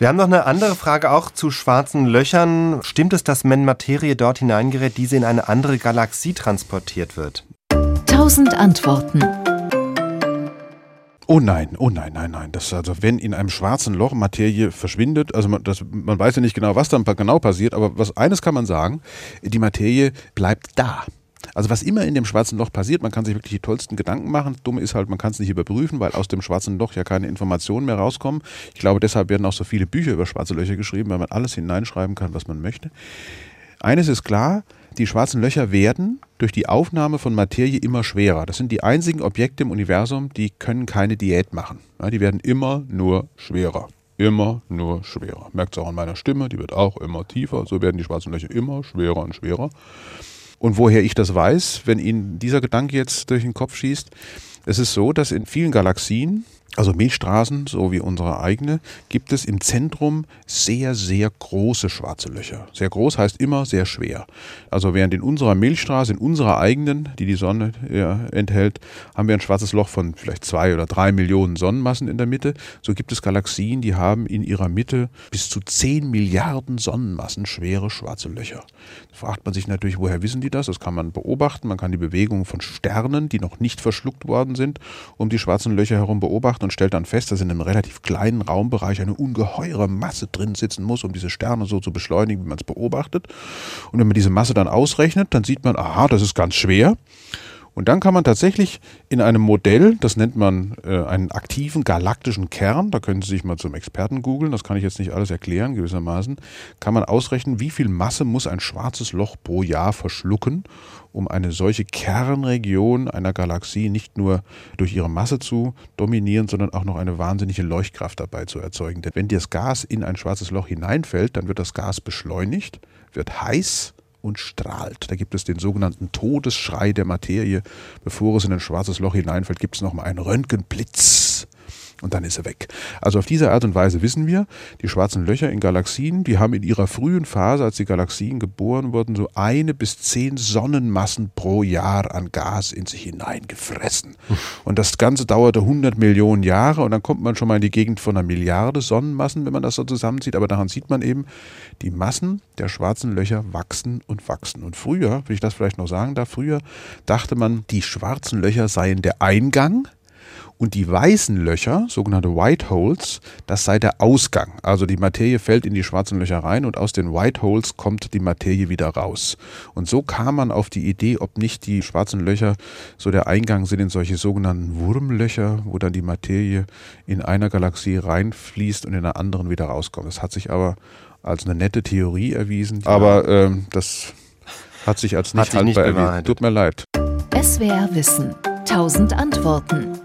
Wir haben noch eine andere Frage auch zu schwarzen Löchern. Stimmt es, dass wenn Materie dort hineingerät, diese in eine andere Galaxie transportiert wird? Tausend Antworten. Oh nein, oh nein, nein, nein. Das also, wenn in einem schwarzen Loch Materie verschwindet, also man, das, man weiß ja nicht genau, was dann genau passiert, aber was eines kann man sagen: Die Materie bleibt da. Also was immer in dem schwarzen Loch passiert, man kann sich wirklich die tollsten Gedanken machen. Dumm ist halt, man kann es nicht überprüfen, weil aus dem schwarzen Loch ja keine Informationen mehr rauskommen. Ich glaube, deshalb werden auch so viele Bücher über schwarze Löcher geschrieben, weil man alles hineinschreiben kann, was man möchte. Eines ist klar, die schwarzen Löcher werden durch die Aufnahme von Materie immer schwerer. Das sind die einzigen Objekte im Universum, die können keine Diät machen. Ja, die werden immer nur schwerer. Immer nur schwerer. Merkt es auch an meiner Stimme, die wird auch immer tiefer. So werden die schwarzen Löcher immer schwerer und schwerer. Und woher ich das weiß, wenn Ihnen dieser Gedanke jetzt durch den Kopf schießt, es ist so, dass in vielen Galaxien also Milchstraßen, so wie unsere eigene, gibt es im Zentrum sehr, sehr große schwarze Löcher. Sehr groß heißt immer sehr schwer. Also während in unserer Milchstraße, in unserer eigenen, die die Sonne ja, enthält, haben wir ein schwarzes Loch von vielleicht zwei oder drei Millionen Sonnenmassen in der Mitte. So gibt es Galaxien, die haben in ihrer Mitte bis zu zehn Milliarden Sonnenmassen schwere schwarze Löcher. Da fragt man sich natürlich, woher wissen die das? Das kann man beobachten. Man kann die Bewegungen von Sternen, die noch nicht verschluckt worden sind, um die schwarzen Löcher herum beobachten beobachten und stellt dann fest, dass in einem relativ kleinen Raumbereich eine ungeheure Masse drin sitzen muss, um diese Sterne so zu beschleunigen, wie man es beobachtet. Und wenn man diese Masse dann ausrechnet, dann sieht man, aha, das ist ganz schwer. Und dann kann man tatsächlich in einem Modell, das nennt man äh, einen aktiven galaktischen Kern, da können Sie sich mal zum Experten googeln, das kann ich jetzt nicht alles erklären gewissermaßen, kann man ausrechnen, wie viel Masse muss ein schwarzes Loch pro Jahr verschlucken, um eine solche Kernregion einer Galaxie nicht nur durch ihre Masse zu dominieren, sondern auch noch eine wahnsinnige Leuchtkraft dabei zu erzeugen. Denn wenn das Gas in ein schwarzes Loch hineinfällt, dann wird das Gas beschleunigt, wird heiß und strahlt. Da gibt es den sogenannten Todesschrei der Materie. Bevor es in ein schwarzes Loch hineinfällt, gibt es nochmal einen Röntgenblitz und dann ist er weg. Also auf diese Art und Weise wissen wir, die schwarzen Löcher in Galaxien, die haben in ihrer frühen Phase, als die Galaxien geboren wurden, so eine bis zehn Sonnenmassen pro Jahr an Gas in sich hineingefressen. Und das Ganze dauerte 100 Millionen Jahre und dann kommt man schon mal in die Gegend von einer Milliarde Sonnenmassen, wenn man das so zusammenzieht. Aber daran sieht man eben, die Massen der schwarzen Löcher wachsen und wachsen. Und früher, will ich das vielleicht noch sagen darf, früher dachte man, die schwarzen Löcher seien der Eingang und die weißen Löcher, sogenannte White Holes, das sei der Ausgang. Also die Materie fällt in die schwarzen Löcher rein und aus den White Holes kommt die Materie wieder raus. Und so kam man auf die Idee, ob nicht die schwarzen Löcher so der Eingang sind in solche sogenannten Wurmlöcher, wo dann die Materie in einer Galaxie reinfließt und in einer anderen wieder rauskommt. Das hat sich aber als eine nette Theorie erwiesen, aber ähm, das hat sich als nicht hat haltbar erwiesen. Tut mir leid. SWR Wissen. Tausend Antworten.